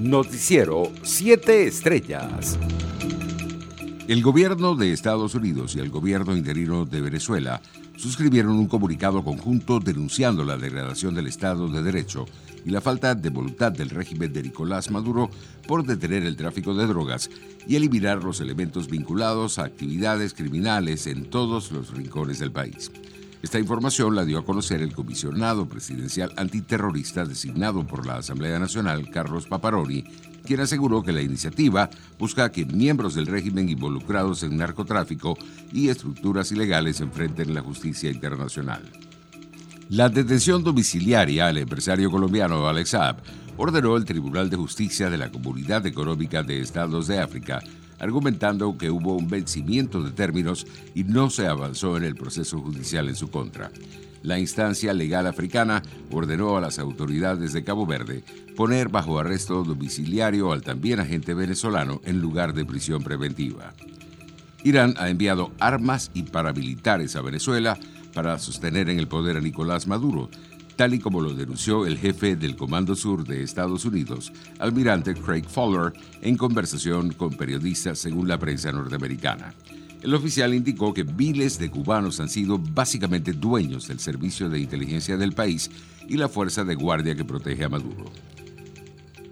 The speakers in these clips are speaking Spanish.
Noticiero 7 Estrellas. El gobierno de Estados Unidos y el gobierno interino de Venezuela suscribieron un comunicado conjunto denunciando la degradación del Estado de Derecho y la falta de voluntad del régimen de Nicolás Maduro por detener el tráfico de drogas y eliminar los elementos vinculados a actividades criminales en todos los rincones del país. Esta información la dio a conocer el comisionado presidencial antiterrorista designado por la Asamblea Nacional, Carlos Paparoni, quien aseguró que la iniciativa busca que miembros del régimen involucrados en narcotráfico y estructuras ilegales enfrenten la justicia internacional. La detención domiciliaria al empresario colombiano Alex Saab ordenó el Tribunal de Justicia de la Comunidad Económica de Estados de África argumentando que hubo un vencimiento de términos y no se avanzó en el proceso judicial en su contra. La instancia legal africana ordenó a las autoridades de Cabo Verde poner bajo arresto domiciliario al también agente venezolano en lugar de prisión preventiva. Irán ha enviado armas y paramilitares a Venezuela para sostener en el poder a Nicolás Maduro, tal y como lo denunció el jefe del Comando Sur de Estados Unidos, almirante Craig Fowler, en conversación con periodistas según la prensa norteamericana. El oficial indicó que miles de cubanos han sido básicamente dueños del servicio de inteligencia del país y la fuerza de guardia que protege a Maduro.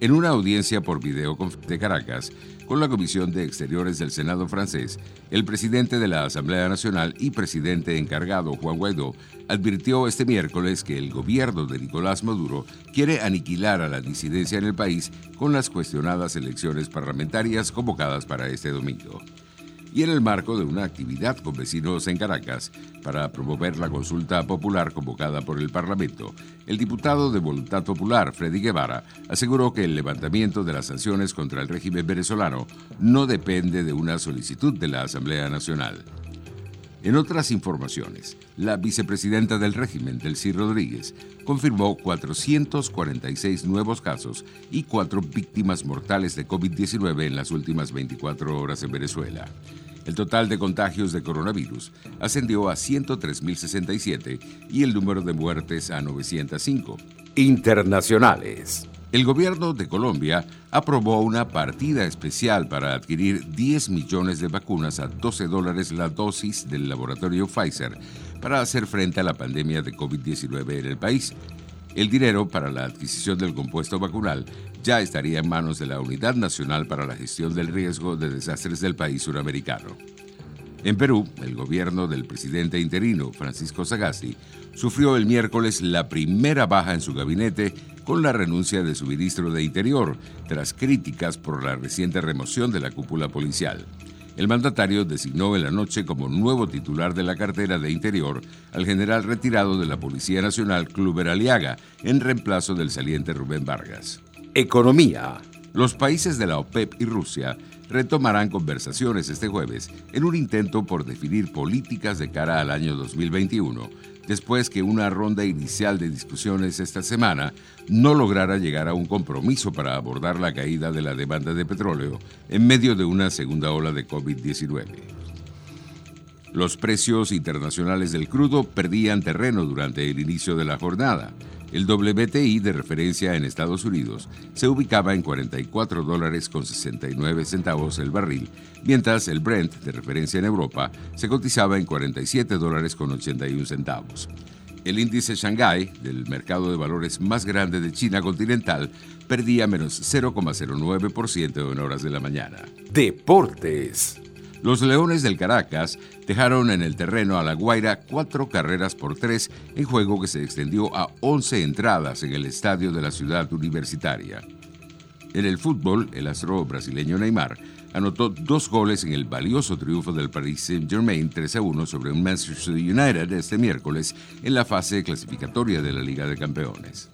En una audiencia por video de Caracas, con la Comisión de Exteriores del Senado francés, el presidente de la Asamblea Nacional y presidente encargado Juan Guaidó advirtió este miércoles que el gobierno de Nicolás Maduro quiere aniquilar a la disidencia en el país con las cuestionadas elecciones parlamentarias convocadas para este domingo y en el marco de una actividad con vecinos en Caracas para promover la consulta popular convocada por el Parlamento, el diputado de Voluntad Popular, Freddy Guevara, aseguró que el levantamiento de las sanciones contra el régimen venezolano no depende de una solicitud de la Asamblea Nacional. En otras informaciones, la vicepresidenta del régimen, Delcy Rodríguez, confirmó 446 nuevos casos y cuatro víctimas mortales de COVID-19 en las últimas 24 horas en Venezuela. El total de contagios de coronavirus ascendió a 103.067 y el número de muertes a 905. Internacionales. El gobierno de Colombia aprobó una partida especial para adquirir 10 millones de vacunas a 12 dólares la dosis del laboratorio Pfizer para hacer frente a la pandemia de COVID-19 en el país. El dinero para la adquisición del compuesto vacunal ya estaría en manos de la Unidad Nacional para la Gestión del Riesgo de Desastres del país suramericano. En Perú, el gobierno del presidente interino, Francisco Sagasti, sufrió el miércoles la primera baja en su gabinete con la renuncia de su ministro de Interior, tras críticas por la reciente remoción de la cúpula policial. El mandatario designó en la noche como nuevo titular de la cartera de Interior al general retirado de la Policía Nacional Cluber Aliaga, en reemplazo del saliente Rubén Vargas. Economía. Los países de la OPEP y Rusia retomarán conversaciones este jueves en un intento por definir políticas de cara al año 2021, después que una ronda inicial de discusiones esta semana no lograra llegar a un compromiso para abordar la caída de la demanda de petróleo en medio de una segunda ola de COVID-19. Los precios internacionales del crudo perdían terreno durante el inicio de la jornada. El WTI de referencia en Estados Unidos se ubicaba en 44 dólares con 69 centavos el barril, mientras el Brent de referencia en Europa se cotizaba en 47 dólares con 81 centavos. El índice Shanghai, del mercado de valores más grande de China continental, perdía menos 0,09% en horas de la mañana. Deportes. Los Leones del Caracas dejaron en el terreno a La Guaira cuatro carreras por tres en juego que se extendió a 11 entradas en el estadio de la ciudad universitaria. En el fútbol, el astro brasileño Neymar anotó dos goles en el valioso triunfo del Paris Saint-Germain 3 a 1 sobre un Manchester United este miércoles en la fase clasificatoria de la Liga de Campeones.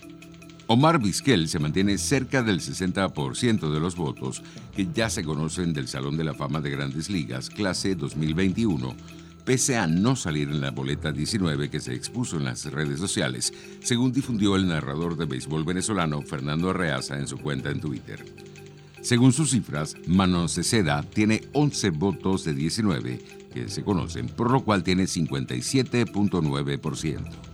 Omar Vizquel se mantiene cerca del 60% de los votos que ya se conocen del Salón de la Fama de Grandes Ligas, clase 2021, pese a no salir en la boleta 19 que se expuso en las redes sociales, según difundió el narrador de béisbol venezolano Fernando Arreaza en su cuenta en Twitter. Según sus cifras, Manon Ceceda tiene 11 votos de 19 que se conocen, por lo cual tiene 57.9%.